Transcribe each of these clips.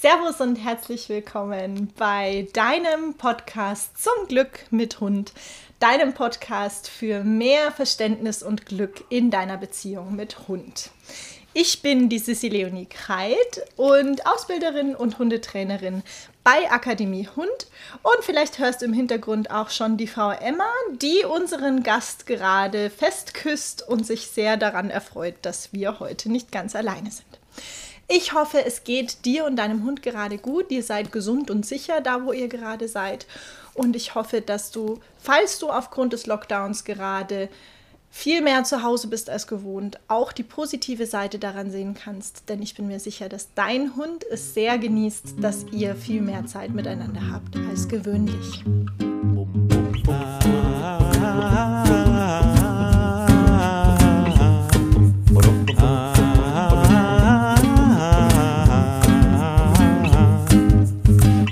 Servus und herzlich willkommen bei deinem Podcast zum Glück mit Hund, deinem Podcast für mehr Verständnis und Glück in deiner Beziehung mit Hund. Ich bin die Sissi Leonie Kreit und Ausbilderin und Hundetrainerin bei Akademie Hund. Und vielleicht hörst du im Hintergrund auch schon die Frau Emma, die unseren Gast gerade festküsst und sich sehr daran erfreut, dass wir heute nicht ganz alleine sind. Ich hoffe, es geht dir und deinem Hund gerade gut. Ihr seid gesund und sicher da, wo ihr gerade seid. Und ich hoffe, dass du, falls du aufgrund des Lockdowns gerade viel mehr zu Hause bist als gewohnt, auch die positive Seite daran sehen kannst. Denn ich bin mir sicher, dass dein Hund es sehr genießt, dass ihr viel mehr Zeit miteinander habt als gewöhnlich.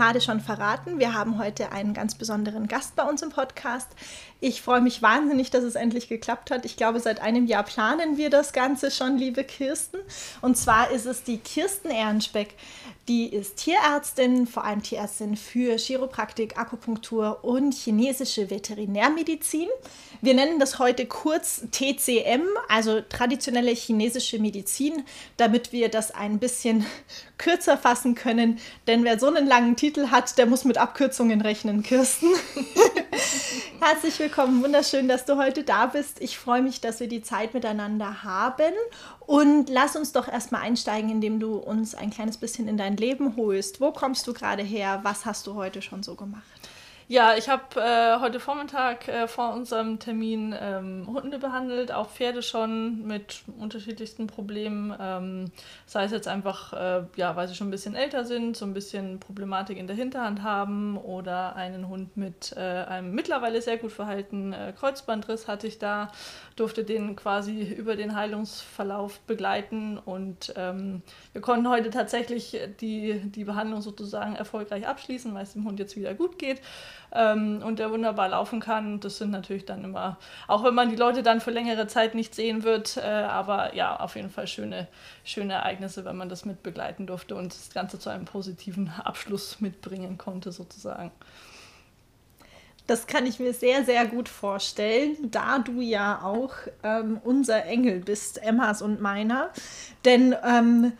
Gerade schon verraten. Wir haben heute einen ganz besonderen Gast bei uns im Podcast. Ich freue mich wahnsinnig, dass es endlich geklappt hat. Ich glaube, seit einem Jahr planen wir das Ganze schon, liebe Kirsten. Und zwar ist es die Kirsten Ehrenspeck. Die ist Tierärztin, vor allem Tierärztin für Chiropraktik, Akupunktur und chinesische Veterinärmedizin. Wir nennen das heute kurz TCM, also traditionelle chinesische Medizin, damit wir das ein bisschen kürzer fassen können. Denn wer so einen langen Titel hat, der muss mit Abkürzungen rechnen, Kirsten. Herzlich willkommen, wunderschön, dass du heute da bist. Ich freue mich, dass wir die Zeit miteinander haben. Und lass uns doch erstmal einsteigen, indem du uns ein kleines bisschen in dein Leben holst. Wo kommst du gerade her? Was hast du heute schon so gemacht? Ja, ich habe äh, heute Vormittag äh, vor unserem Termin ähm, Hunde behandelt, auch Pferde schon mit unterschiedlichsten Problemen. Ähm, sei es jetzt einfach, äh, ja, weil sie schon ein bisschen älter sind, so ein bisschen Problematik in der Hinterhand haben oder einen Hund mit äh, einem mittlerweile sehr gut verhaltenen äh, Kreuzbandriss hatte ich da, durfte den quasi über den Heilungsverlauf begleiten und ähm, wir konnten heute tatsächlich die, die Behandlung sozusagen erfolgreich abschließen, weil es dem Hund jetzt wieder gut geht ähm, und der wunderbar laufen kann. Das sind natürlich dann immer, auch wenn man die Leute dann für längere Zeit nicht sehen wird, äh, aber ja, auf jeden Fall schöne, schöne Ereignisse, wenn man das mit begleiten durfte und das Ganze zu einem positiven Abschluss mitbringen konnte, sozusagen. Das kann ich mir sehr, sehr gut vorstellen, da du ja auch ähm, unser Engel bist, Emmas und meiner. Denn ähm,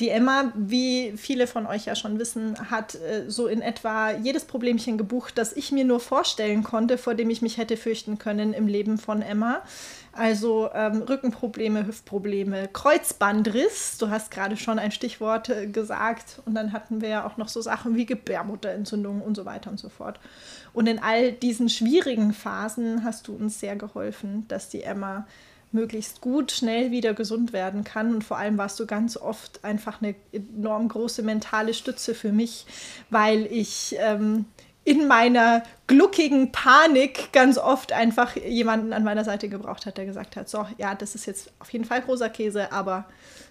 die Emma, wie viele von euch ja schon wissen, hat äh, so in etwa jedes Problemchen gebucht, das ich mir nur vorstellen konnte, vor dem ich mich hätte fürchten können im Leben von Emma. Also ähm, Rückenprobleme, Hüftprobleme, Kreuzbandriss, du hast gerade schon ein Stichwort äh, gesagt. Und dann hatten wir ja auch noch so Sachen wie Gebärmutterentzündung und so weiter und so fort. Und in all diesen schwierigen Phasen hast du uns sehr geholfen, dass die Emma möglichst gut, schnell wieder gesund werden kann. Und vor allem warst du ganz oft einfach eine enorm große mentale Stütze für mich, weil ich ähm, in meiner gluckigen Panik ganz oft einfach jemanden an meiner Seite gebraucht hat, der gesagt hat, so, ja, das ist jetzt auf jeden Fall großer Käse, aber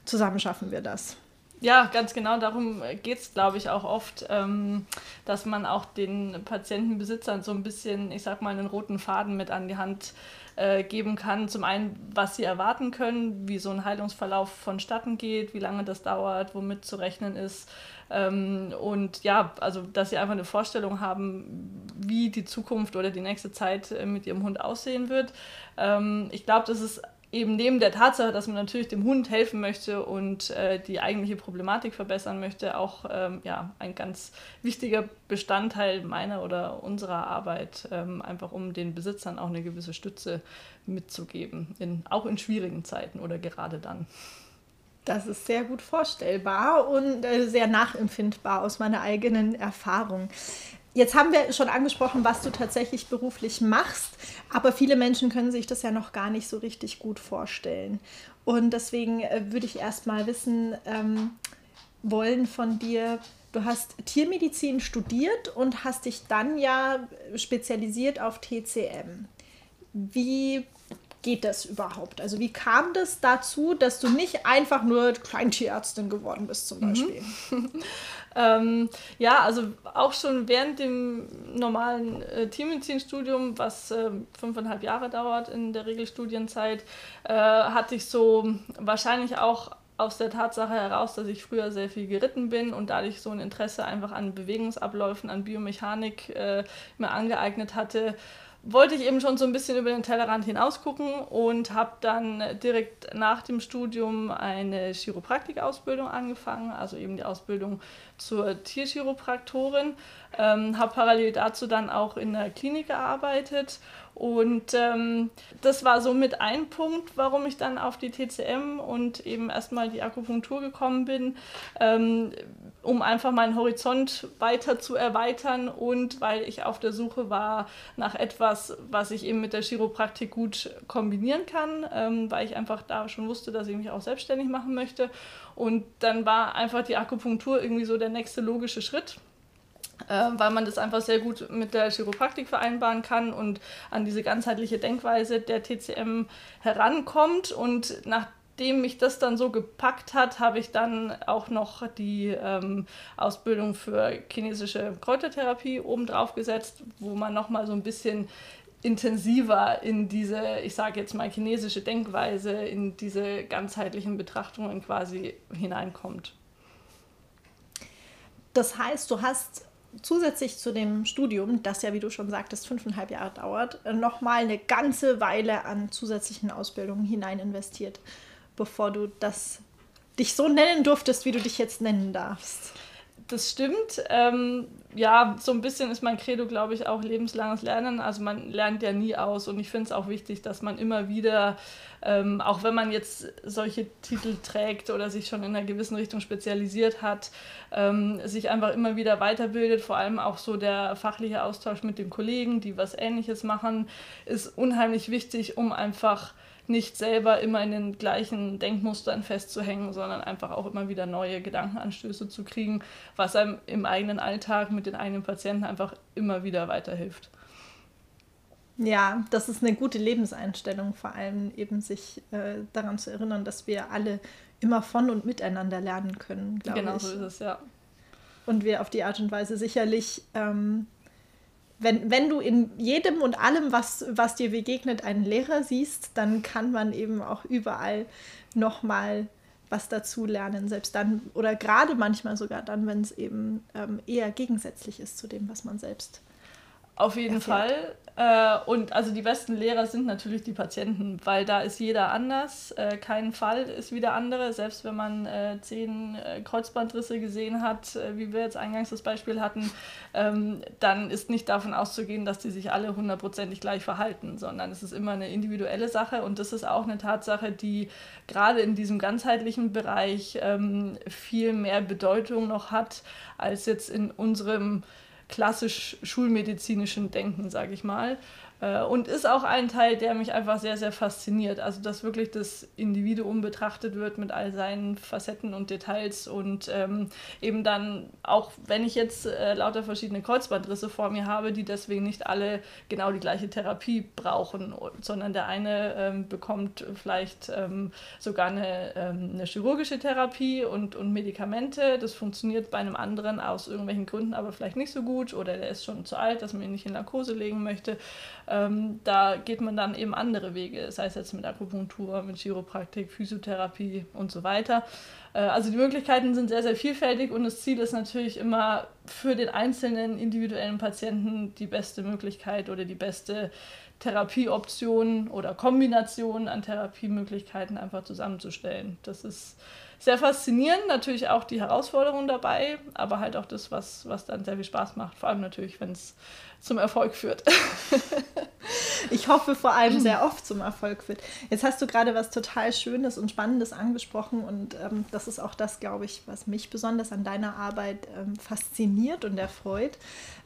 zusammen schaffen wir das. Ja, ganz genau darum geht es, glaube ich, auch oft, ähm, dass man auch den Patientenbesitzern so ein bisschen, ich sag mal, einen roten Faden mit an die Hand äh, geben kann. Zum einen, was sie erwarten können, wie so ein Heilungsverlauf vonstatten geht, wie lange das dauert, womit zu rechnen ist. Ähm, und ja, also dass sie einfach eine Vorstellung haben, wie die Zukunft oder die nächste Zeit äh, mit ihrem Hund aussehen wird. Ähm, ich glaube, das ist eben neben der Tatsache, dass man natürlich dem Hund helfen möchte und äh, die eigentliche Problematik verbessern möchte, auch ähm, ja, ein ganz wichtiger Bestandteil meiner oder unserer Arbeit, ähm, einfach um den Besitzern auch eine gewisse Stütze mitzugeben, in, auch in schwierigen Zeiten oder gerade dann. Das ist sehr gut vorstellbar und äh, sehr nachempfindbar aus meiner eigenen Erfahrung. Jetzt haben wir schon angesprochen, was du tatsächlich beruflich machst, aber viele Menschen können sich das ja noch gar nicht so richtig gut vorstellen. Und deswegen äh, würde ich erst mal wissen ähm, wollen von dir, Du hast Tiermedizin studiert und hast dich dann ja spezialisiert auf TCM. Wie geht das überhaupt? Also wie kam das dazu, dass du nicht einfach nur Kleintierärztin geworden bist zum mhm. Beispiel? Mhm. ähm, ja, also auch schon während dem normalen äh, Tiermedizinstudium, was äh, fünfeinhalb Jahre dauert in der Regelstudienzeit, äh, hatte ich so wahrscheinlich auch aus der Tatsache heraus, dass ich früher sehr viel geritten bin und dadurch so ein Interesse einfach an Bewegungsabläufen, an Biomechanik äh, mir angeeignet hatte, wollte ich eben schon so ein bisschen über den Tellerrand hinaus gucken und habe dann direkt nach dem Studium eine Chiropraktikausbildung angefangen, also eben die Ausbildung zur Tierchiropraktorin. Ähm, habe parallel dazu dann auch in der Klinik gearbeitet und ähm, das war so mit ein Punkt, warum ich dann auf die TCM und eben erstmal die Akupunktur gekommen bin, ähm, um einfach meinen Horizont weiter zu erweitern und weil ich auf der Suche war nach etwas, was ich eben mit der Chiropraktik gut kombinieren kann, ähm, weil ich einfach da schon wusste, dass ich mich auch selbstständig machen möchte. Und dann war einfach die Akupunktur irgendwie so der nächste logische Schritt äh, weil man das einfach sehr gut mit der Chiropraktik vereinbaren kann und an diese ganzheitliche Denkweise der TCM herankommt. Und nachdem mich das dann so gepackt hat, habe ich dann auch noch die ähm, Ausbildung für chinesische Kräutertherapie obendrauf gesetzt, wo man nochmal so ein bisschen intensiver in diese, ich sage jetzt mal, chinesische Denkweise, in diese ganzheitlichen Betrachtungen quasi hineinkommt. Das heißt, du hast zusätzlich zu dem Studium, das ja, wie du schon sagtest, fünfeinhalb Jahre dauert, nochmal eine ganze Weile an zusätzlichen Ausbildungen hinein investiert, bevor du das dich so nennen durftest, wie du dich jetzt nennen darfst. Das stimmt. Ähm, ja, so ein bisschen ist mein Credo, glaube ich, auch lebenslanges Lernen. Also man lernt ja nie aus und ich finde es auch wichtig, dass man immer wieder, ähm, auch wenn man jetzt solche Titel trägt oder sich schon in einer gewissen Richtung spezialisiert hat, ähm, sich einfach immer wieder weiterbildet. Vor allem auch so der fachliche Austausch mit den Kollegen, die was Ähnliches machen, ist unheimlich wichtig, um einfach nicht selber immer in den gleichen Denkmustern festzuhängen, sondern einfach auch immer wieder neue Gedankenanstöße zu kriegen, was einem im eigenen Alltag mit den eigenen Patienten einfach immer wieder weiterhilft. Ja, das ist eine gute Lebenseinstellung, vor allem eben sich äh, daran zu erinnern, dass wir alle immer von und miteinander lernen können, glaube genau ich. Genau so ist es, ja. Und wir auf die Art und Weise sicherlich ähm, wenn, wenn du in jedem und allem, was, was dir begegnet, einen Lehrer siehst, dann kann man eben auch überall nochmal was dazu lernen, selbst dann oder gerade manchmal sogar dann, wenn es eben ähm, eher gegensätzlich ist zu dem, was man selbst. Auf jeden erfährt. Fall. Äh, und also die besten Lehrer sind natürlich die Patienten, weil da ist jeder anders. Äh, kein Fall ist wie der andere. Selbst wenn man äh, zehn Kreuzbandrisse gesehen hat, wie wir jetzt eingangs das Beispiel hatten, ähm, dann ist nicht davon auszugehen, dass die sich alle hundertprozentig gleich verhalten, sondern es ist immer eine individuelle Sache und das ist auch eine Tatsache, die gerade in diesem ganzheitlichen Bereich ähm, viel mehr Bedeutung noch hat als jetzt in unserem klassisch schulmedizinischen Denken, sage ich mal. Äh, und ist auch ein Teil, der mich einfach sehr, sehr fasziniert. Also, dass wirklich das Individuum betrachtet wird mit all seinen Facetten und Details und ähm, eben dann, auch wenn ich jetzt äh, lauter verschiedene Kreuzbandrisse vor mir habe, die deswegen nicht alle genau die gleiche Therapie brauchen, sondern der eine ähm, bekommt vielleicht ähm, sogar eine, ähm, eine chirurgische Therapie und, und Medikamente. Das funktioniert bei einem anderen aus irgendwelchen Gründen aber vielleicht nicht so gut oder der ist schon zu alt, dass man ihn nicht in Narkose legen möchte. Ähm, da geht man dann eben andere Wege, sei es jetzt mit Akupunktur, mit Chiropraktik, Physiotherapie und so weiter. Äh, also die Möglichkeiten sind sehr, sehr vielfältig und das Ziel ist natürlich immer für den einzelnen individuellen Patienten die beste Möglichkeit oder die beste Therapieoption oder Kombination an Therapiemöglichkeiten einfach zusammenzustellen. Das ist sehr faszinierend, natürlich auch die Herausforderung dabei, aber halt auch das, was, was dann sehr viel Spaß macht, vor allem natürlich, wenn es zum Erfolg führt. ich hoffe vor allem sehr oft zum Erfolg führt. Jetzt hast du gerade was total Schönes und Spannendes angesprochen und ähm, das ist auch das, glaube ich, was mich besonders an deiner Arbeit ähm, fasziniert und erfreut,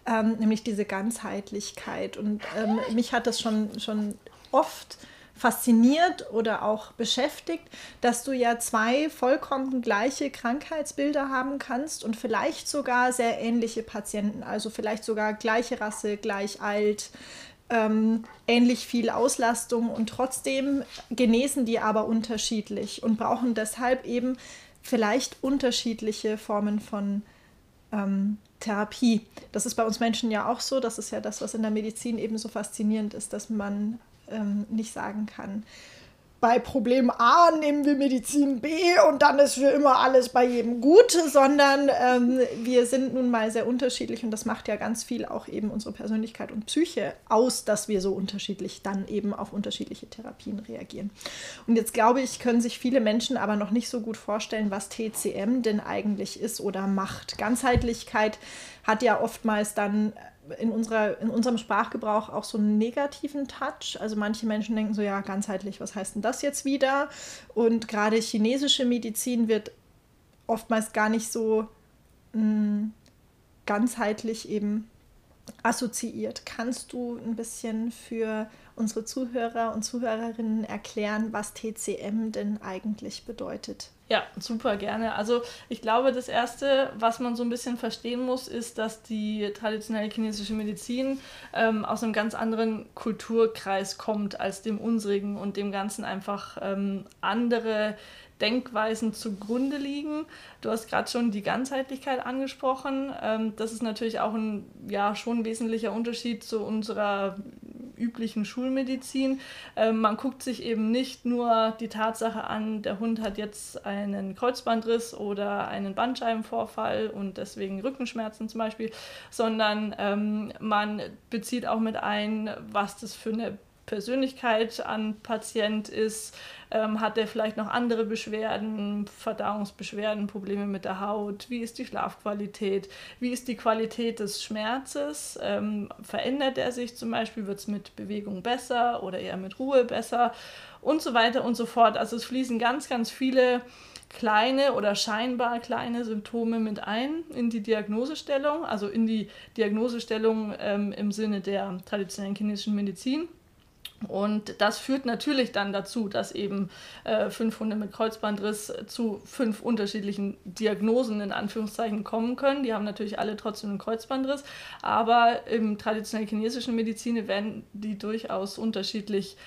ähm, nämlich diese Ganzheitlichkeit. Und ähm, mich hat das schon, schon oft fasziniert oder auch beschäftigt, dass du ja zwei vollkommen gleiche Krankheitsbilder haben kannst und vielleicht sogar sehr ähnliche Patienten, also vielleicht sogar gleiche Rasse, gleich alt, ähm, ähnlich viel Auslastung und trotzdem genesen die aber unterschiedlich und brauchen deshalb eben vielleicht unterschiedliche Formen von ähm, Therapie. Das ist bei uns Menschen ja auch so. Das ist ja das, was in der Medizin eben so faszinierend ist, dass man ähm, nicht sagen kann, bei Problem A nehmen wir Medizin B und dann ist für immer alles bei jedem gut, sondern ähm, wir sind nun mal sehr unterschiedlich und das macht ja ganz viel auch eben unsere Persönlichkeit und Psyche aus, dass wir so unterschiedlich dann eben auf unterschiedliche Therapien reagieren. Und jetzt glaube ich, können sich viele Menschen aber noch nicht so gut vorstellen, was TCM denn eigentlich ist oder macht. Ganzheitlichkeit hat ja oftmals dann in, unserer, in unserem Sprachgebrauch auch so einen negativen Touch. Also manche Menschen denken so, ja, ganzheitlich, was heißt denn das jetzt wieder? Und gerade chinesische Medizin wird oftmals gar nicht so mh, hm, ganzheitlich eben assoziiert. Kannst du ein bisschen für unsere Zuhörer und Zuhörerinnen erklären, was TCM denn eigentlich bedeutet? Ja, super gerne. Also ich glaube, das Erste, was man so ein bisschen verstehen muss, ist, dass die traditionelle chinesische Medizin ähm, aus einem ganz anderen Kulturkreis kommt als dem unsrigen und dem Ganzen einfach ähm, andere Denkweisen zugrunde liegen. Du hast gerade schon die Ganzheitlichkeit angesprochen. Ähm, das ist natürlich auch ein ja, schon wesentlicher Unterschied zu unserer üblichen Schulmedizin. Ähm, man guckt sich eben nicht nur die Tatsache an, der Hund hat jetzt einen Kreuzbandriss oder einen Bandscheibenvorfall und deswegen Rückenschmerzen zum Beispiel, sondern ähm, man bezieht auch mit ein, was das für eine Persönlichkeit an Patient ist, ähm, hat er vielleicht noch andere Beschwerden, Verdauungsbeschwerden, Probleme mit der Haut, wie ist die Schlafqualität, wie ist die Qualität des Schmerzes, ähm, verändert er sich zum Beispiel, wird es mit Bewegung besser oder eher mit Ruhe besser? Und so weiter und so fort. Also es fließen ganz, ganz viele kleine oder scheinbar kleine Symptome mit ein in die Diagnosestellung, also in die Diagnosestellung ähm, im Sinne der traditionellen chinesischen Medizin. Und das führt natürlich dann dazu, dass eben äh, fünf Hunde mit Kreuzbandriss zu fünf unterschiedlichen Diagnosen in Anführungszeichen kommen können. Die haben natürlich alle trotzdem einen Kreuzbandriss, aber im traditionellen chinesischen Medizin werden die durchaus unterschiedlich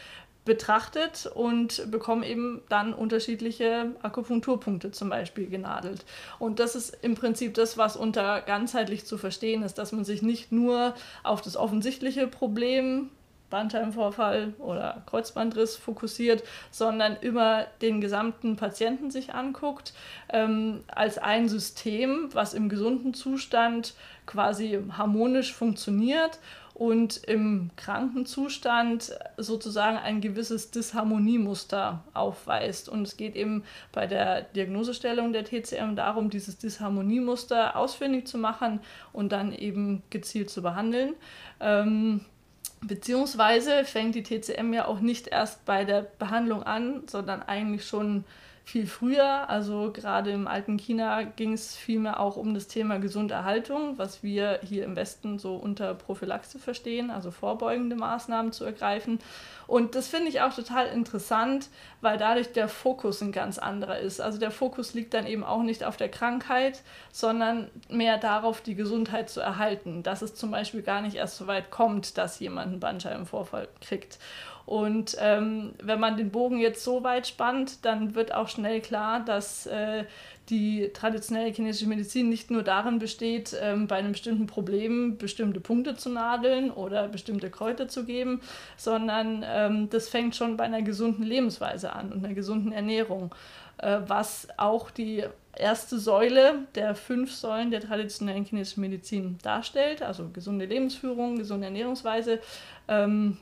betrachtet und bekommen eben dann unterschiedliche Akupunkturpunkte zum Beispiel genadelt. Und das ist im Prinzip das, was unter ganzheitlich zu verstehen ist, dass man sich nicht nur auf das offensichtliche Problem Bandscheibenvorfall oder Kreuzbandriss fokussiert, sondern immer den gesamten Patienten sich anguckt, ähm, als ein System, was im gesunden Zustand quasi harmonisch funktioniert und im kranken Zustand sozusagen ein gewisses Disharmoniemuster aufweist. Und es geht eben bei der Diagnosestellung der TCM darum, dieses Disharmoniemuster ausfindig zu machen und dann eben gezielt zu behandeln. Ähm, Beziehungsweise fängt die TCM ja auch nicht erst bei der Behandlung an, sondern eigentlich schon viel früher. Also gerade im alten China ging es vielmehr auch um das Thema Gesunderhaltung, was wir hier im Westen so unter Prophylaxe verstehen, also vorbeugende Maßnahmen zu ergreifen. Und das finde ich auch total interessant, weil dadurch der Fokus ein ganz anderer ist. Also der Fokus liegt dann eben auch nicht auf der Krankheit, sondern mehr darauf, die Gesundheit zu erhalten. Dass es zum Beispiel gar nicht erst so weit kommt, dass jemand einen Bandscheibenvorfall kriegt. Und ähm, wenn man den Bogen jetzt so weit spannt, dann wird auch schnell klar, dass äh, die traditionelle chinesische Medizin nicht nur darin besteht, ähm, bei einem bestimmten Problem bestimmte Punkte zu nadeln oder bestimmte Kräuter zu geben, sondern ähm, das fängt schon bei einer gesunden Lebensweise an und einer gesunden Ernährung, äh, was auch die erste Säule der fünf Säulen der traditionellen chinesischen Medizin darstellt, also gesunde Lebensführung, gesunde Ernährungsweise. Ähm,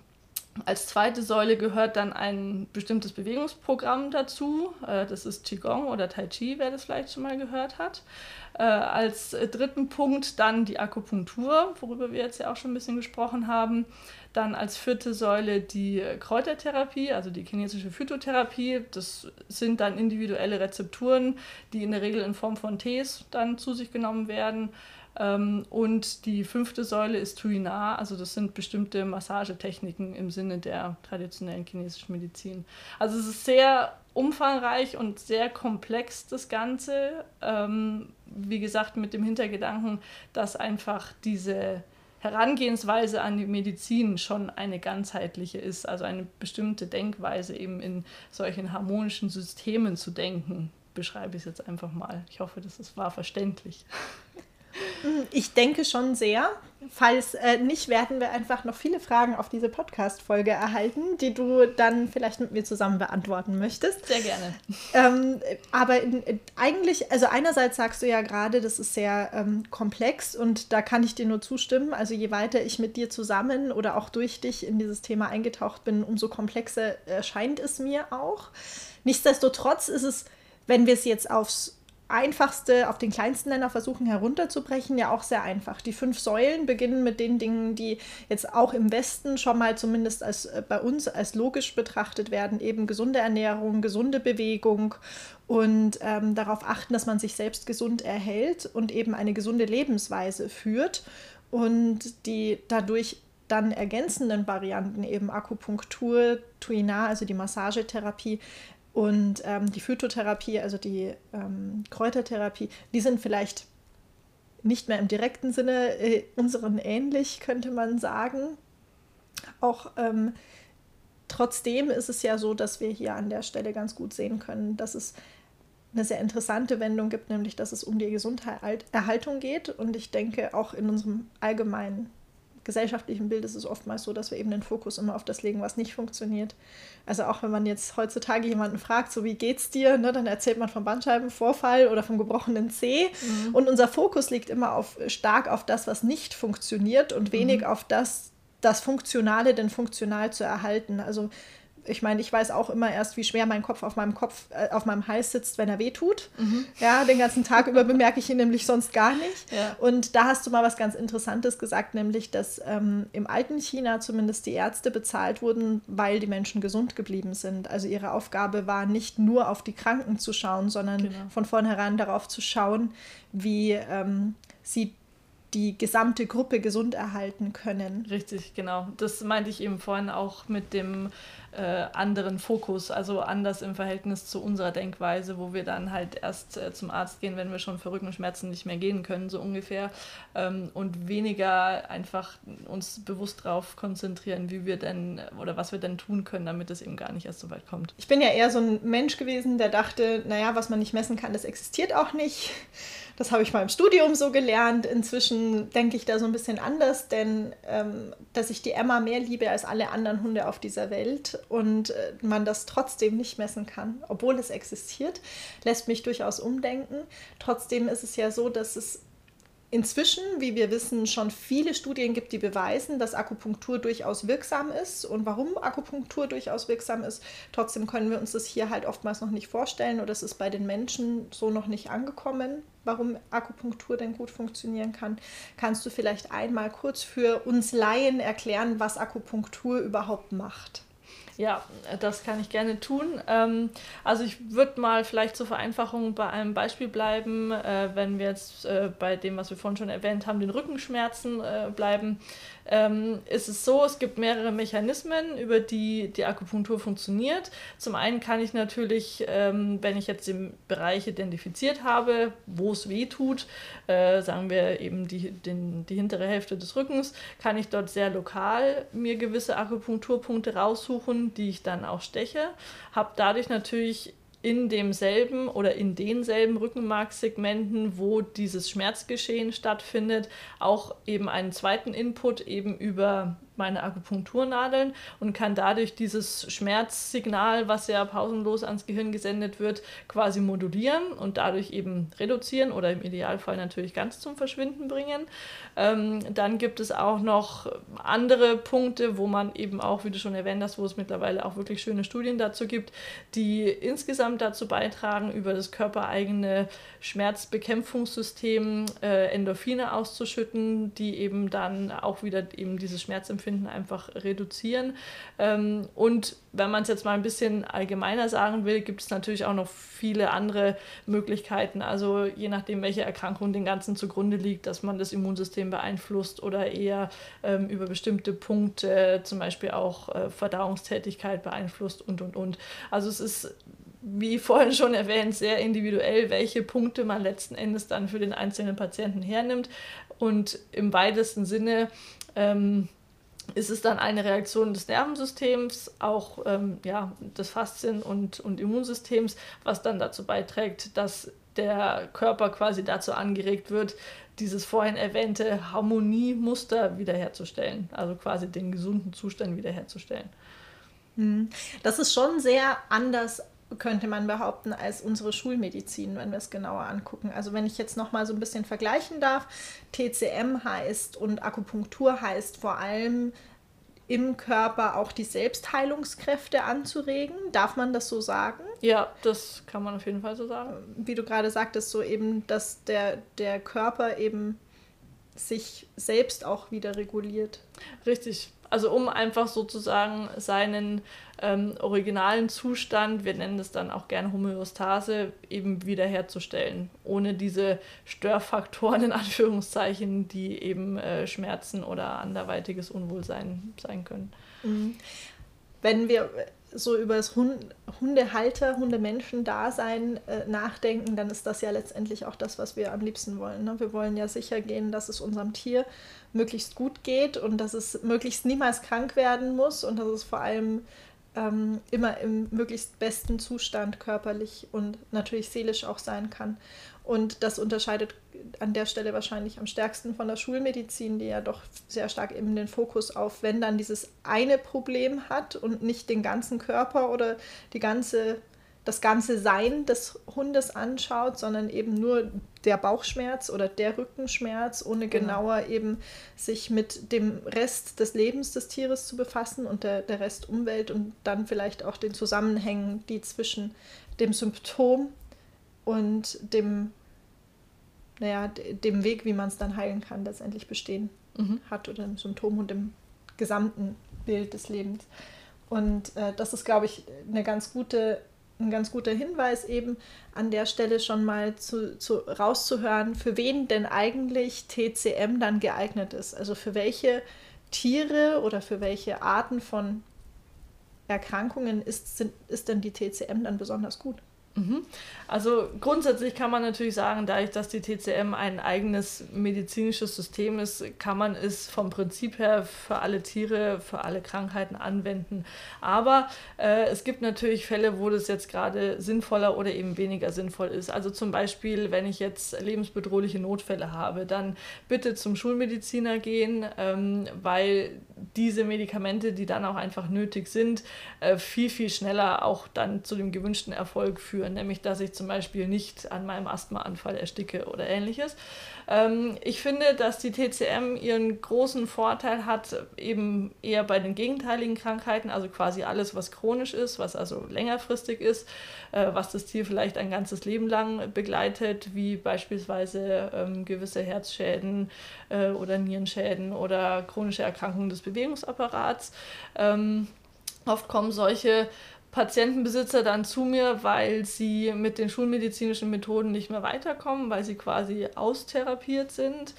als zweite Säule gehört dann ein bestimmtes Bewegungsprogramm dazu. Äh, das ist Qigong oder Tai Chi, wer das vielleicht schon mal gehört hat. Äh, als dritten Punkt dann die Akupunktur, worüber wir jetzt ja auch schon ein bisschen gesprochen haben. Dann als vierte Säule die Kräutertherapie, also die chinesische Phytotherapie. Das sind dann individuelle Rezepturen, die in der Regel in Form von Tees dann zu sich genommen werden. Ähm, und die fünfte Säule ist Tuina, also das sind bestimmte Massagetechniken im Sinne der traditionellen chinesischen Medizin. Also es ist sehr umfangreich und sehr komplex das Ganze. Ähm, wie gesagt, mit dem Hintergedanken, dass einfach diese Herangehensweise an die Medizin schon eine ganzheitliche ist, also eine bestimmte Denkweise eben in solchen harmonischen Systemen zu denken, beschreibe ich es jetzt einfach mal. Ich hoffe, das wahr verständlich. Ich denke schon sehr. Falls äh, nicht, werden wir einfach noch viele Fragen auf diese Podcast-Folge erhalten, die du dann vielleicht mit mir zusammen beantworten möchtest. Sehr gerne. Ähm, aber in, in, eigentlich, also einerseits sagst du ja gerade, das ist sehr ähm, komplex und da kann ich dir nur zustimmen. Also je weiter ich mit dir zusammen oder auch durch dich in dieses Thema eingetaucht bin, umso komplexer erscheint es mir auch. Nichtsdestotrotz ist es, wenn wir es jetzt aufs einfachste, auf den kleinsten Nenner versuchen herunterzubrechen, ja auch sehr einfach. Die fünf Säulen beginnen mit den Dingen, die jetzt auch im Westen schon mal zumindest als äh, bei uns als logisch betrachtet werden, eben gesunde Ernährung, gesunde Bewegung und ähm, darauf achten, dass man sich selbst gesund erhält und eben eine gesunde Lebensweise führt und die dadurch dann ergänzenden Varianten eben Akupunktur, Tuina, also die Massagetherapie, und ähm, die Phytotherapie, also die ähm, Kräutertherapie, die sind vielleicht nicht mehr im direkten Sinne äh, unseren ähnlich, könnte man sagen. Auch ähm, trotzdem ist es ja so, dass wir hier an der Stelle ganz gut sehen können, dass es eine sehr interessante Wendung gibt, nämlich dass es um die Gesunderhaltung geht. Und ich denke, auch in unserem allgemeinen gesellschaftlichen Bild ist es oftmals so, dass wir eben den Fokus immer auf das legen, was nicht funktioniert. Also auch wenn man jetzt heutzutage jemanden fragt, so wie geht's dir, ne, dann erzählt man vom Bandscheibenvorfall oder vom gebrochenen Zeh. Mhm. Und unser Fokus liegt immer auf, stark auf das, was nicht funktioniert und wenig mhm. auf das, das Funktionale denn funktional zu erhalten. Also ich meine, ich weiß auch immer erst, wie schwer mein Kopf auf meinem Kopf, äh, auf meinem Hals sitzt, wenn er wehtut. Mhm. Ja, den ganzen Tag über bemerke ich ihn nämlich sonst gar nicht. Ja. Und da hast du mal was ganz Interessantes gesagt, nämlich, dass ähm, im alten China zumindest die Ärzte bezahlt wurden, weil die Menschen gesund geblieben sind. Also ihre Aufgabe war nicht nur auf die Kranken zu schauen, sondern genau. von vornherein darauf zu schauen, wie ähm, sie die gesamte Gruppe gesund erhalten können. Richtig, genau. Das meinte ich eben vorhin auch mit dem äh, anderen Fokus, also anders im Verhältnis zu unserer Denkweise, wo wir dann halt erst äh, zum Arzt gehen, wenn wir schon für Rückenschmerzen nicht mehr gehen können, so ungefähr. Ähm, und weniger einfach uns bewusst darauf konzentrieren, wie wir denn oder was wir denn tun können, damit es eben gar nicht erst so weit kommt. Ich bin ja eher so ein Mensch gewesen, der dachte, naja, was man nicht messen kann, das existiert auch nicht. Das habe ich mal im Studium so gelernt. Inzwischen denke ich da so ein bisschen anders, denn ähm, dass ich die Emma mehr liebe als alle anderen Hunde auf dieser Welt und äh, man das trotzdem nicht messen kann, obwohl es existiert, lässt mich durchaus umdenken. Trotzdem ist es ja so, dass es inzwischen, wie wir wissen, schon viele Studien gibt, die beweisen, dass Akupunktur durchaus wirksam ist und warum Akupunktur durchaus wirksam ist. Trotzdem können wir uns das hier halt oftmals noch nicht vorstellen oder es ist bei den Menschen so noch nicht angekommen, warum Akupunktur denn gut funktionieren kann. Kannst du vielleicht einmal kurz für uns Laien erklären, was Akupunktur überhaupt macht? Ja, das kann ich gerne tun. Ähm, also ich würde mal vielleicht zur Vereinfachung bei einem Beispiel bleiben, äh, wenn wir jetzt äh, bei dem, was wir vorhin schon erwähnt haben, den Rückenschmerzen äh, bleiben ähm, ist es so, es gibt mehrere Mechanismen, über die die Akupunktur funktioniert. Zum einen kann ich natürlich, ähm, wenn ich jetzt den Bereich identifiziert habe, wo es weh tut, äh, sagen wir eben die, den, die hintere Hälfte des Rückens, kann ich dort sehr lokal mir gewisse Akupunkturpunkte raussuchen, die ich dann auch steche. Habe dadurch natürlich in demselben oder in denselben Rückenmarkssegmenten, wo dieses Schmerzgeschehen stattfindet, auch eben einen zweiten Input eben über meine Akupunkturnadeln und kann dadurch dieses Schmerzsignal, was ja pausenlos ans Gehirn gesendet wird, quasi modulieren und dadurch eben reduzieren oder im Idealfall natürlich ganz zum Verschwinden bringen. Ähm, dann gibt es auch noch andere Punkte, wo man eben auch, wie du schon erwähnt hast, wo es mittlerweile auch wirklich schöne Studien dazu gibt, die insgesamt dazu beitragen, über das körpereigene Schmerzbekämpfungssystem äh, Endorphine auszuschütten, die eben dann auch wieder eben dieses Schmerzempfinden einfach reduzieren. Ähm, und wenn man es jetzt mal ein bisschen allgemeiner sagen will, gibt es natürlich auch noch viele andere Möglichkeiten. Also je nachdem, welche Erkrankung den Ganzen zugrunde liegt, dass man das Immunsystem beeinflusst oder eher ähm, über bestimmte Punkte, zum Beispiel auch äh, Verdauungstätigkeit beeinflusst und und und. Also es ist wie vorhin schon erwähnt, sehr individuell, welche Punkte man letzten Endes dann für den einzelnen Patienten hernimmt. Und im weitesten Sinne ähm, ist es dann eine Reaktion des Nervensystems, auch ähm, ja, des Faszien- und, und Immunsystems, was dann dazu beiträgt, dass der Körper quasi dazu angeregt wird, dieses vorhin erwähnte Harmoniemuster wiederherzustellen, also quasi den gesunden Zustand wiederherzustellen. Hm. Das ist schon sehr anders könnte man behaupten, als unsere Schulmedizin, wenn wir es genauer angucken. Also wenn ich jetzt noch mal so ein bisschen vergleichen darf, TCM heißt und Akupunktur heißt vor allem im Körper auch die Selbstheilungskräfte anzuregen. Darf man das so sagen? Ja, das kann man auf jeden Fall so sagen. Wie du gerade sagtest, so eben, dass der, der Körper eben sich selbst auch wieder reguliert. Richtig. Also um einfach sozusagen seinen ähm, originalen Zustand, wir nennen es dann auch gerne Homöostase, eben wiederherzustellen, ohne diese Störfaktoren in Anführungszeichen, die eben äh, Schmerzen oder anderweitiges Unwohlsein sein können. Mhm. Wenn wir so über das Hund Hundehalter, Hundemenschen-Dasein äh, nachdenken, dann ist das ja letztendlich auch das, was wir am liebsten wollen. Ne? Wir wollen ja sicher gehen, dass es unserem Tier möglichst gut geht und dass es möglichst niemals krank werden muss und dass es vor allem ähm, immer im möglichst besten Zustand körperlich und natürlich seelisch auch sein kann. Und das unterscheidet an der Stelle wahrscheinlich am stärksten von der Schulmedizin, die ja doch sehr stark eben den Fokus auf, wenn dann dieses eine Problem hat und nicht den ganzen Körper oder die ganze das ganze Sein des Hundes anschaut, sondern eben nur der Bauchschmerz oder der Rückenschmerz, ohne genau. genauer eben sich mit dem Rest des Lebens des Tieres zu befassen und der, der Rest Umwelt und dann vielleicht auch den Zusammenhängen, die zwischen dem Symptom und dem, naja, dem Weg, wie man es dann heilen kann, letztendlich bestehen mhm. hat oder dem Symptom und dem gesamten Bild des Lebens. Und äh, das ist, glaube ich, eine ganz gute ein ganz guter Hinweis eben an der Stelle schon mal zu, zu, rauszuhören, für wen denn eigentlich TCM dann geeignet ist. Also für welche Tiere oder für welche Arten von Erkrankungen ist, sind, ist denn die TCM dann besonders gut? Mhm. Also grundsätzlich kann man natürlich sagen, dadurch, dass die TCM ein eigenes medizinisches System ist, kann man es vom Prinzip her für alle Tiere, für alle Krankheiten anwenden. Aber äh, es gibt natürlich Fälle, wo das jetzt gerade sinnvoller oder eben weniger sinnvoll ist. Also zum Beispiel, wenn ich jetzt lebensbedrohliche Notfälle habe, dann bitte zum Schulmediziner gehen, ähm, weil diese Medikamente, die dann auch einfach nötig sind, äh, viel, viel schneller auch dann zu dem gewünschten Erfolg führen führen, nämlich dass ich zum Beispiel nicht an meinem Asthmaanfall ersticke oder ähnliches. Ähm, ich finde, dass die TCM ihren großen Vorteil hat, eben eher bei den gegenteiligen Krankheiten, also quasi alles, was chronisch ist, was also längerfristig ist, äh, was das Tier vielleicht ein ganzes Leben lang begleitet, wie beispielsweise ähm, gewisse Herzschäden äh, oder Nierenschäden oder chronische Erkrankungen des Bewegungsapparats. Ähm, oft kommen solche Patientenbesitzer dann zu mir, weil sie mit den schulmedizinischen Methoden nicht mehr weiterkommen, weil sie quasi austherapiert sind.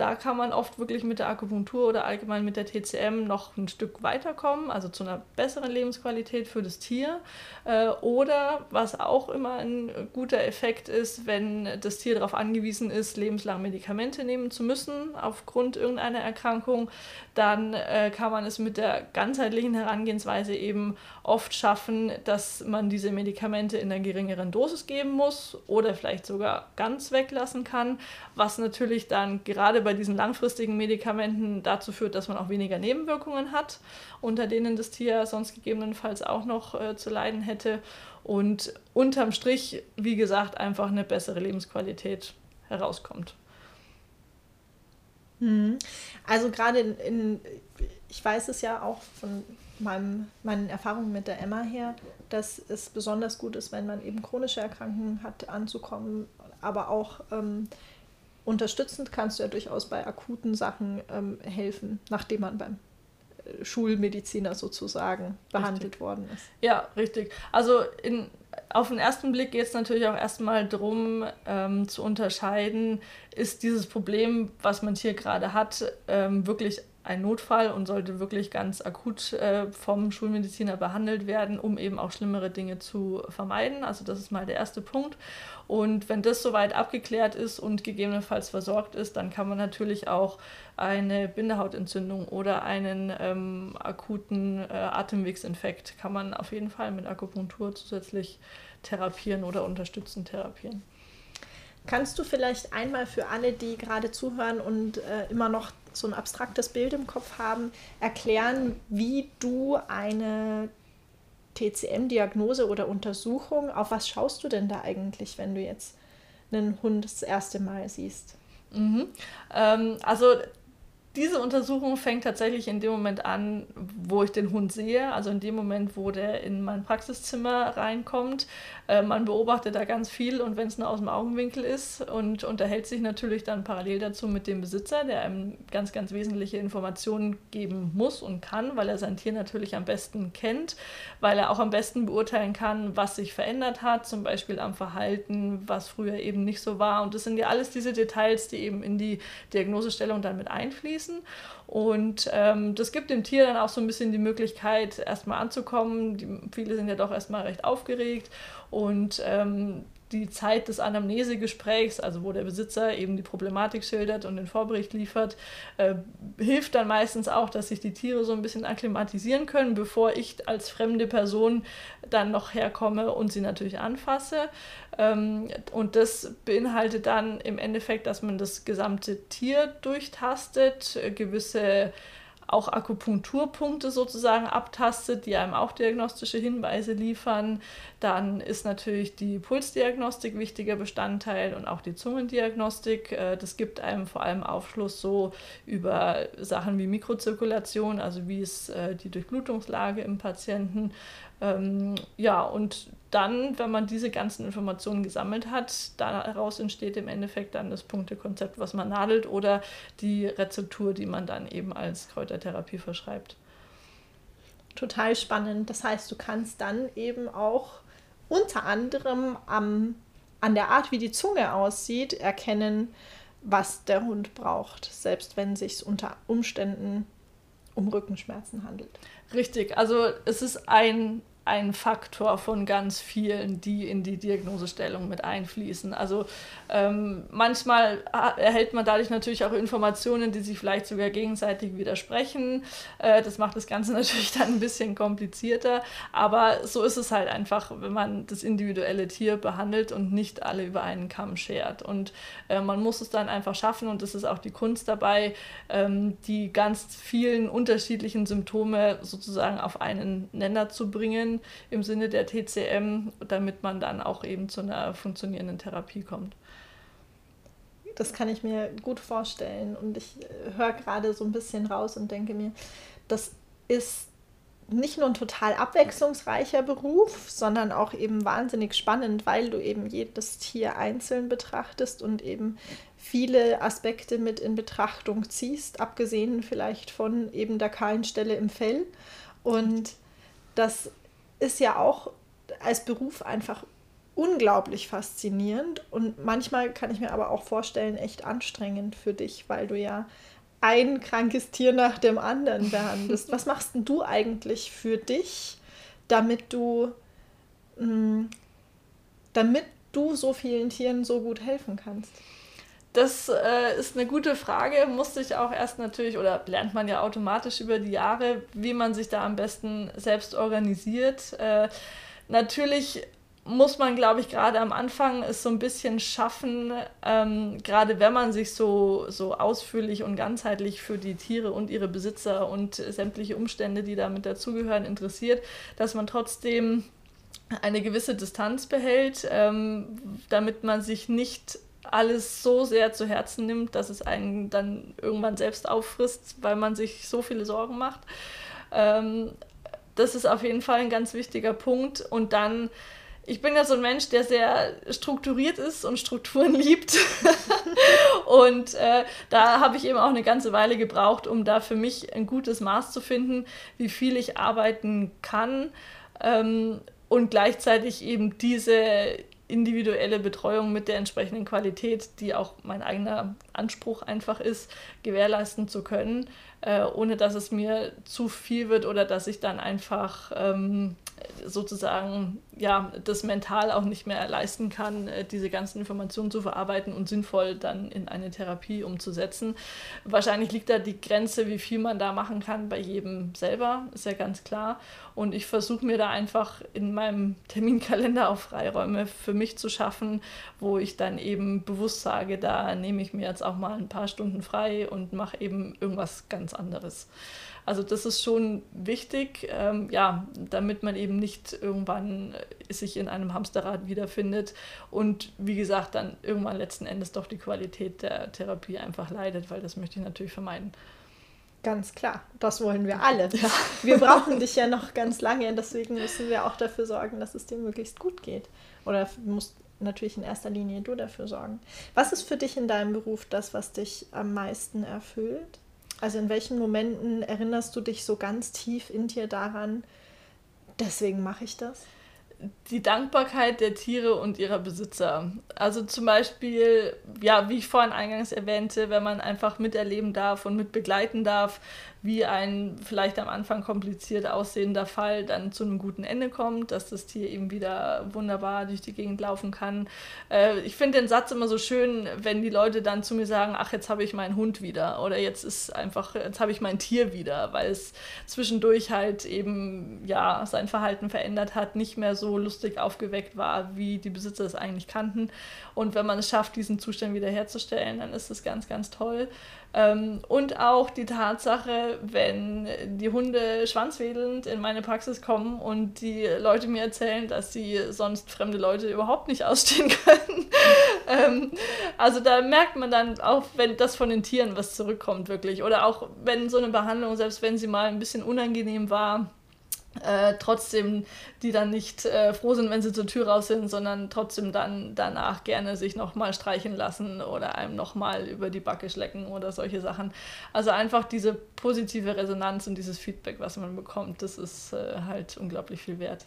Da kann man oft wirklich mit der Akupunktur oder allgemein mit der TCM noch ein Stück weiterkommen, also zu einer besseren Lebensqualität für das Tier. Äh, oder was auch immer ein guter Effekt ist, wenn das Tier darauf angewiesen ist, lebenslang Medikamente nehmen zu müssen aufgrund irgendeiner Erkrankung, dann äh, kann man es mit der ganzheitlichen Herangehensweise eben oft schaffen, dass man diese Medikamente in einer geringeren Dosis geben muss oder vielleicht sogar ganz weglassen kann, was natürlich dann gerade bei bei diesen langfristigen Medikamenten dazu führt, dass man auch weniger Nebenwirkungen hat, unter denen das Tier sonst gegebenenfalls auch noch äh, zu leiden hätte. Und unterm Strich, wie gesagt, einfach eine bessere Lebensqualität herauskommt. Mhm. Also gerade in, in, ich weiß es ja auch von meinem, meinen Erfahrungen mit der Emma her, dass es besonders gut ist, wenn man eben chronische Erkrankungen hat, anzukommen. Aber auch ähm, unterstützend kannst du ja durchaus bei akuten Sachen ähm, helfen, nachdem man beim äh, Schulmediziner sozusagen behandelt richtig. worden ist. Ja, richtig. Also in, auf den ersten Blick geht es natürlich auch erstmal darum ähm, zu unterscheiden, ist dieses Problem, was man hier gerade hat, ähm, wirklich ein Notfall und sollte wirklich ganz akut äh, vom Schulmediziner behandelt werden, um eben auch schlimmere Dinge zu vermeiden. Also das ist mal der erste Punkt. Und wenn das soweit abgeklärt ist und gegebenenfalls versorgt ist, dann kann man natürlich auch eine Bindehautentzündung oder einen ähm, akuten äh, Atemwegsinfekt kann man auf jeden Fall mit Akupunktur zusätzlich therapieren oder unterstützend therapieren. Kannst du vielleicht einmal für alle, die gerade zuhören und äh, immer noch so ein abstraktes Bild im Kopf haben, erklären, wie du eine TCM-Diagnose oder Untersuchung, auf was schaust du denn da eigentlich, wenn du jetzt einen Hund das erste Mal siehst? Mhm. Ähm, also diese Untersuchung fängt tatsächlich in dem Moment an, wo ich den Hund sehe, also in dem Moment, wo der in mein Praxiszimmer reinkommt. Äh, man beobachtet da ganz viel und wenn es nur aus dem Augenwinkel ist und unterhält sich natürlich dann parallel dazu mit dem Besitzer, der einem ganz, ganz wesentliche Informationen geben muss und kann, weil er sein Tier natürlich am besten kennt, weil er auch am besten beurteilen kann, was sich verändert hat, zum Beispiel am Verhalten, was früher eben nicht so war. Und das sind ja alles diese Details, die eben in die Diagnosestellung dann mit einfließen. Und ähm, das gibt dem Tier dann auch so ein bisschen die Möglichkeit, erstmal anzukommen. Die, viele sind ja doch erstmal recht aufgeregt und ähm, die Zeit des Anamnesegesprächs, also wo der Besitzer eben die Problematik schildert und den Vorbericht liefert, äh, hilft dann meistens auch, dass sich die Tiere so ein bisschen akklimatisieren können, bevor ich als fremde Person dann noch herkomme und sie natürlich anfasse. Ähm, und das beinhaltet dann im Endeffekt, dass man das gesamte Tier durchtastet, äh, gewisse auch Akupunkturpunkte sozusagen abtastet, die einem auch diagnostische Hinweise liefern. Dann ist natürlich die Pulsdiagnostik wichtiger Bestandteil und auch die Zungendiagnostik. Äh, das gibt einem vor allem Aufschluss so über Sachen wie Mikrozirkulation, also wie ist äh, die Durchblutungslage im Patienten. Ähm, ja, und dann, wenn man diese ganzen Informationen gesammelt hat, daraus entsteht im Endeffekt dann das Punktekonzept, was man nadelt oder die Rezeptur, die man dann eben als Kräutertherapie verschreibt. Total spannend. Das heißt, du kannst dann eben auch unter anderem am, an der Art, wie die Zunge aussieht, erkennen, was der Hund braucht, selbst wenn es sich unter Umständen um Rückenschmerzen handelt. Richtig, also es ist ein ein Faktor von ganz vielen, die in die Diagnosestellung mit einfließen. Also ähm, manchmal erhält man dadurch natürlich auch Informationen, die sich vielleicht sogar gegenseitig widersprechen. Äh, das macht das Ganze natürlich dann ein bisschen komplizierter, aber so ist es halt einfach, wenn man das individuelle Tier behandelt und nicht alle über einen Kamm schert. Und äh, man muss es dann einfach schaffen und das ist auch die Kunst dabei, ähm, die ganz vielen unterschiedlichen Symptome sozusagen auf einen Nenner zu bringen im Sinne der TCM, damit man dann auch eben zu einer funktionierenden Therapie kommt. Das kann ich mir gut vorstellen und ich äh, höre gerade so ein bisschen raus und denke mir, das ist nicht nur ein total abwechslungsreicher Beruf, sondern auch eben wahnsinnig spannend, weil du eben jedes Tier einzeln betrachtest und eben viele Aspekte mit in Betrachtung ziehst, abgesehen vielleicht von eben der kahlen Stelle im Fell. Und das ist ja auch als Beruf einfach unglaublich faszinierend und manchmal kann ich mir aber auch vorstellen, echt anstrengend für dich, weil du ja ein krankes Tier nach dem anderen behandelst. Was machst denn du eigentlich für dich, damit du, mh, mm, damit du so vielen Tieren so gut helfen kannst? Das äh, ist eine gute Frage. Musste ich auch erst natürlich, oder lernt man ja automatisch über die Jahre, wie man sich da am besten selbst organisiert. Äh, natürlich muss man, glaube ich, gerade am Anfang es so ein bisschen schaffen, ähm, gerade wenn man sich so, so ausführlich und ganzheitlich für die Tiere und ihre Besitzer und sämtliche Umstände, die damit dazugehören, interessiert, dass man trotzdem eine gewisse Distanz behält, ähm, damit man sich nicht alles so sehr zu Herzen nimmt, dass es einen dann irgendwann selbst auffrisst, weil man sich so viele Sorgen macht. Ähm, das ist auf jeden Fall ein ganz wichtiger Punkt. Und dann ich bin ja so ein Mensch, der sehr strukturiert ist und Strukturen liebt. und äh, da habe ich eben auch eine ganze Weile gebraucht, um da für mich ein gutes Maß zu finden, wie viel ich arbeiten kann ähm, und gleichzeitig eben diese individuelle Betreuung mit der entsprechenden Qualität, die auch mein eigener Anspruch einfach ist, gewährleisten zu können, äh, ohne dass es mir zu viel wird oder dass ich dann einfach ähm, sozusagen ja, das mental auch nicht mehr leisten kann, äh, diese ganzen Informationen zu verarbeiten und sinnvoll dann in eine Therapie umzusetzen. Wahrscheinlich liegt da die Grenze, wie viel man da machen kann, bei jedem selber, ist ja ganz klar. Und ich versuche mir da einfach in meinem Terminkalender auch Freiräume für mich zu schaffen, wo ich dann eben bewusst sage, da nehme ich mir jetzt auch mal ein paar Stunden frei und mache eben irgendwas ganz anderes. Also das ist schon wichtig, ähm, ja, damit man eben nicht irgendwann äh, sich in einem Hamsterrad wiederfindet und wie gesagt dann irgendwann letzten Endes doch die Qualität der Therapie einfach leidet, weil das möchte ich natürlich vermeiden. Ganz klar, das wollen wir alle. Ja. Wir brauchen dich ja noch ganz lange, deswegen müssen wir auch dafür sorgen, dass es dir möglichst gut geht. Oder musst natürlich in erster Linie du dafür sorgen. Was ist für dich in deinem Beruf das, was dich am meisten erfüllt? Also in welchen Momenten erinnerst du dich so ganz tief in dir daran, deswegen mache ich das? die Dankbarkeit der Tiere und ihrer Besitzer. Also zum Beispiel, ja, wie ich vorhin eingangs erwähnte, wenn man einfach miterleben darf und mit begleiten darf, wie ein vielleicht am Anfang kompliziert aussehender Fall dann zu einem guten Ende kommt, dass das Tier eben wieder wunderbar durch die Gegend laufen kann. Äh, ich finde den Satz immer so schön, wenn die Leute dann zu mir sagen, ach, jetzt habe ich meinen Hund wieder oder jetzt ist einfach, jetzt habe ich mein Tier wieder, weil es zwischendurch halt eben ja sein Verhalten verändert hat, nicht mehr so lustig aufgeweckt war, wie die Besitzer es eigentlich kannten. Und wenn man es schafft, diesen Zustand wiederherzustellen, dann ist das ganz, ganz toll. Ähm, und auch die Tatsache, wenn die Hunde schwanzwedelnd in meine Praxis kommen und die Leute mir erzählen, dass sie sonst fremde Leute überhaupt nicht ausstehen können. ähm, also da merkt man dann auch, wenn das von den Tieren was zurückkommt, wirklich. Oder auch wenn so eine Behandlung, selbst wenn sie mal ein bisschen unangenehm war, äh, trotzdem die dann nicht äh, froh sind, wenn sie zur Tür raus sind, sondern trotzdem dann danach gerne sich nochmal streichen lassen oder einem nochmal über die Backe schlecken oder solche Sachen. Also einfach diese positive Resonanz und dieses Feedback, was man bekommt, das ist äh, halt unglaublich viel wert.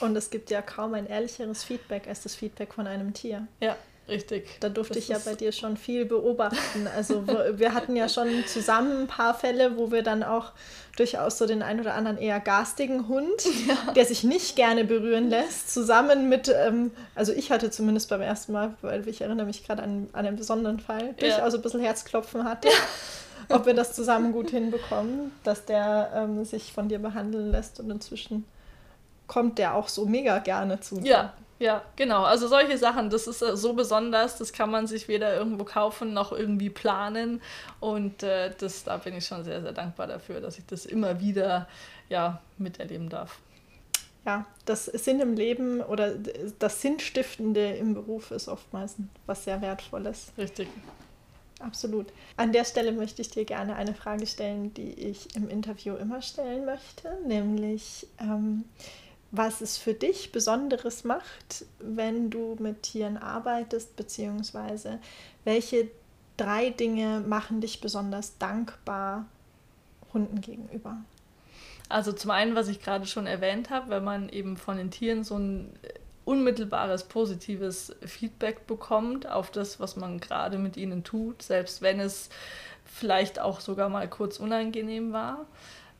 Und es gibt ja kaum ein ehrlicheres Feedback als das Feedback von einem Tier. Ja. Richtig. Da durfte das ich ja bei dir schon viel beobachten. Also wir hatten ja schon zusammen ein paar Fälle, wo wir dann auch durchaus so den einen oder anderen eher garstigen Hund, ja. der sich nicht gerne berühren lässt, zusammen mit, ähm, also ich hatte zumindest beim ersten Mal, weil ich erinnere mich gerade an, an einen besonderen Fall, ja. durchaus ein bisschen Herzklopfen hatte. Ja. Ob wir das zusammen gut hinbekommen, dass der ähm, sich von dir behandeln lässt und inzwischen kommt der auch so mega gerne zu. Ja, ja, genau. Also solche Sachen, das ist äh, so besonders, das kann man sich weder irgendwo kaufen noch irgendwie planen. Und äh, das, da bin ich schon sehr, sehr dankbar dafür, dass ich das immer wieder ja, miterleben darf. Ja, das Sinn im Leben oder das Sinnstiftende im Beruf ist oftmals was sehr Wertvolles. Richtig. Absolut. An der Stelle möchte ich dir gerne eine Frage stellen, die ich im Interview immer stellen möchte, nämlich ähm, was es für dich Besonderes macht, wenn du mit Tieren arbeitest, beziehungsweise welche drei Dinge machen dich besonders dankbar Hunden gegenüber? Also zum einen, was ich gerade schon erwähnt habe, wenn man eben von den Tieren so ein unmittelbares positives Feedback bekommt auf das, was man gerade mit ihnen tut, selbst wenn es vielleicht auch sogar mal kurz unangenehm war.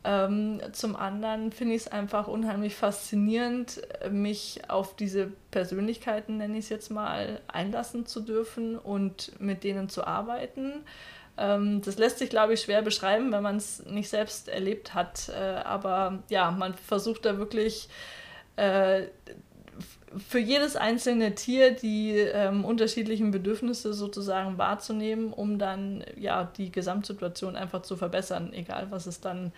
Ähm, zum anderen finde ich es einfach unheimlich faszinierend, mich auf diese Persönlichkeiten, nenne ich es jetzt mal, einlassen zu dürfen und mit denen zu arbeiten. Ähm, das lässt sich, glaube ich, schwer beschreiben, wenn man es nicht selbst erlebt hat. Äh, aber ja, man versucht da wirklich äh, für jedes einzelne Tier die ähm, unterschiedlichen Bedürfnisse sozusagen wahrzunehmen, um dann ja die Gesamtsituation einfach zu verbessern, egal was es dann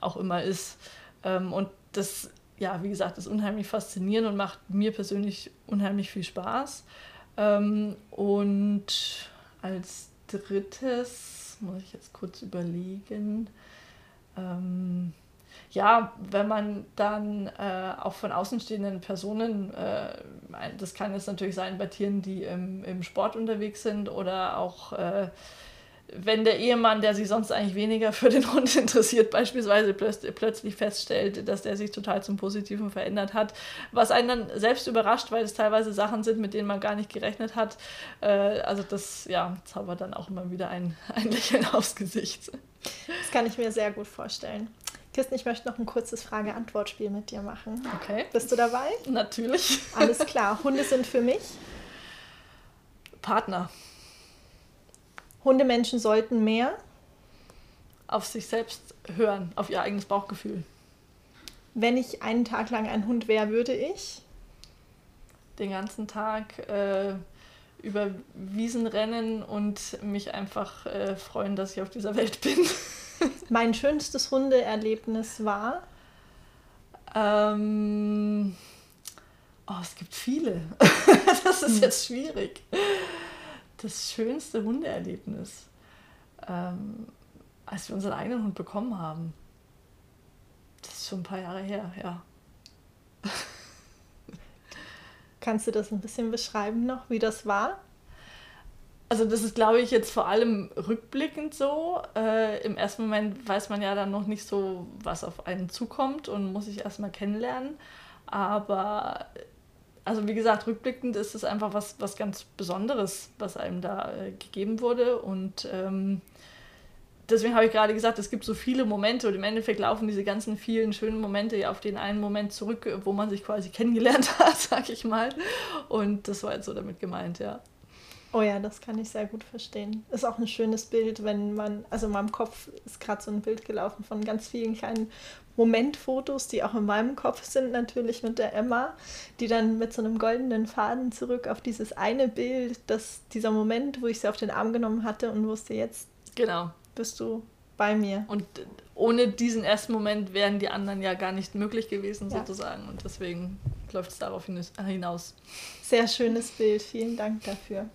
auch immer ist. Ähm, und das, ja, wie gesagt, ist unheimlich faszinierend und macht mir persönlich unheimlich viel Spaß. Ähm, und als drittes muss ich jetzt kurz überlegen. Ähm, ja, wenn man dann äh, auch von außenstehenden Personen, äh, das kann jetzt natürlich sein bei Tieren, die im, im Sport unterwegs sind oder auch äh, wenn der Ehemann, der sich sonst eigentlich weniger für den Hund interessiert, beispielsweise plötzlich feststellt, dass der sich total zum Positiven verändert hat, was einen dann selbst überrascht, weil es teilweise Sachen sind, mit denen man gar nicht gerechnet hat. Äh, also das, ja, zaubert dann auch immer wieder ein, ein Lächeln aufs Gesicht. Das kann ich mir sehr gut vorstellen. Kirsten, ich möchte noch ein kurzes Frage-Antwort-Spiel mit dir machen. Okay. Bist du dabei? Natürlich. Alles klar. Hunde sind für mich? Partner. Hundemenschen sollten mehr auf sich selbst hören, auf ihr eigenes Bauchgefühl. Wenn ich einen Tag lang ein Hund wäre, würde ich den ganzen Tag äh, über Wiesen rennen und mich einfach äh, freuen, dass ich auf dieser Welt bin. mein schönstes Hundeerlebnis war? Ähm, oh, es gibt viele. das ist hm. jetzt schwierig das schönste Hundeerlebnis, ähm, als wir unseren eigenen Hund bekommen haben. Das ist schon ein paar Jahre her, ja. Kannst du das ein bisschen beschreiben noch, wie das war? Also das ist, glaube ich, jetzt vor allem rückblickend so. Äh, Im ersten Moment weiß man ja dann noch nicht so, was auf einen zukommt und muss sich erstmal kennenlernen. Aber also wie gesagt, rückblickend ist es einfach was, was ganz Besonderes, was einem da äh, gegeben wurde. Und ähm, deswegen habe ich gerade gesagt, es gibt so viele Momente und im Endeffekt laufen diese ganzen vielen schönen Momente ja auf den einen Moment zurück, wo man sich quasi kennengelernt hat, sag ich mal. Und das war jetzt so damit gemeint, ja. Oh ja, das kann ich sehr gut verstehen. Ist auch ein schönes Bild, wenn man, also in meinem Kopf ist gerade so ein Bild gelaufen von ganz vielen kleinen Momentfotos, die auch in meinem Kopf sind, natürlich mit der Emma, die dann mit so einem goldenen Faden zurück auf dieses eine Bild, das, dieser Moment, wo ich sie auf den Arm genommen hatte und wusste, jetzt genau. bist du bei mir. Und ohne diesen ersten Moment wären die anderen ja gar nicht möglich gewesen, ja. sozusagen. Und deswegen läuft es darauf hinaus. Sehr schönes Bild, vielen Dank dafür.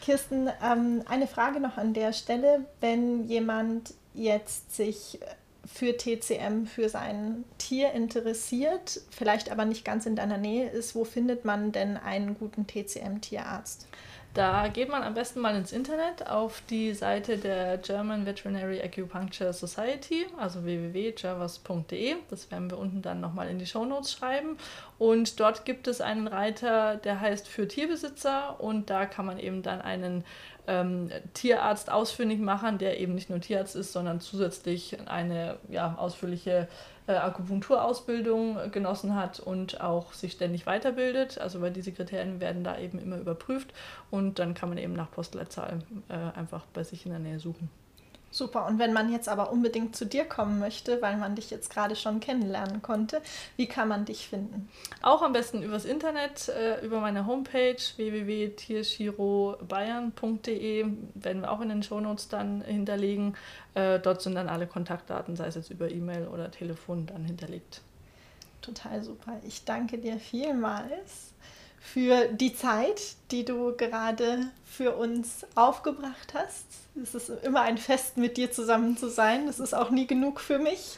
Kirsten, ähm, eine Frage noch an der Stelle. Wenn jemand jetzt sich für TCM, für sein Tier interessiert, vielleicht aber nicht ganz in deiner Nähe ist, wo findet man denn einen guten TCM-Tierarzt? Da geht man am besten mal ins Internet auf die Seite der German Veterinary Acupuncture Society, also www.jervas.de. Das werden wir unten dann nochmal in die Shownotes schreiben. Und dort gibt es einen Reiter, der heißt für Tierbesitzer und da kann man eben dann einen ähm, Tierarzt ausfindig machen, der eben nicht nur Tierarzt ist, sondern zusätzlich eine ja, ausführliche Akupunkturausbildung genossen hat und auch sich ständig weiterbildet. Also weil diese Kriterien werden da eben immer überprüft und dann kann man eben nach Postleitzahl äh, einfach bei sich in der Nähe suchen. Super. Und wenn man jetzt aber unbedingt zu dir kommen möchte, weil man dich jetzt gerade schon kennenlernen konnte, wie kann man dich finden? Auch am besten übers Internet, äh, über meine Homepage www.tierschirobayern.de, werden wir auch in den Shownotes dann hinterlegen. Äh, dort sind dann alle Kontaktdaten, sei es jetzt über E-Mail oder Telefon, dann hinterlegt. Total super. Ich danke dir vielmals für die Zeit, die du gerade für uns aufgebracht hast. Es ist immer ein Fest, mit dir zusammen zu sein. Das ist auch nie genug für mich.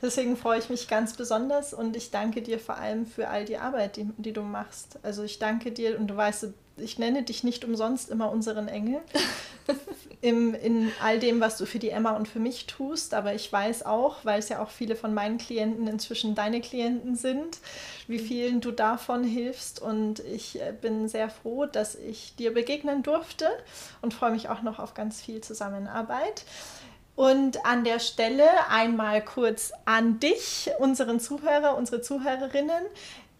Deswegen freue ich mich ganz besonders und ich danke dir vor allem für all die Arbeit, die, die du machst. Also ich danke dir und du weißt, ich nenne dich nicht umsonst immer unseren Engel. Im, in all dem, was du für die Emma und für mich tust. Aber ich weiß auch, weil es ja auch viele von meinen Klienten inzwischen deine Klienten sind, wie vielen du davon hilfst. Und ich äh, bin sehr froh, dass ich dir begegnen durfte und freue mich auch noch auf ganz viel Zusammenarbeit. Und an der Stelle einmal kurz an dich, unseren Zuhörer, unsere Zuhörerinnen.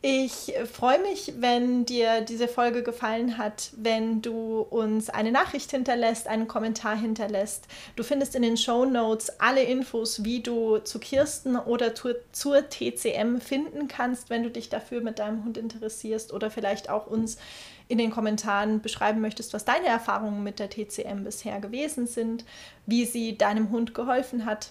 Ich freue mich, wenn dir diese Folge gefallen hat, wenn du uns eine Nachricht hinterlässt, einen Kommentar hinterlässt. Du findest in den Show Notes alle Infos, wie du zu Kirsten oder zur, zur TCM finden kannst, wenn du dich dafür mit deinem Hund interessierst oder vielleicht auch uns in den Kommentaren beschreiben möchtest, was deine Erfahrungen mit der TCM bisher gewesen sind, wie sie deinem Hund geholfen hat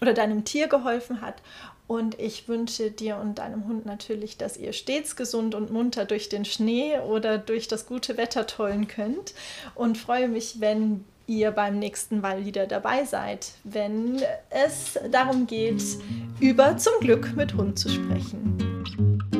oder deinem Tier geholfen hat und ich wünsche dir und deinem Hund natürlich, dass ihr stets gesund und munter durch den Schnee oder durch das gute Wetter tollen könnt. Und freue mich, wenn ihr beim nächsten Mal wieder dabei seid, wenn es darum geht, über zum Glück mit Hund zu sprechen.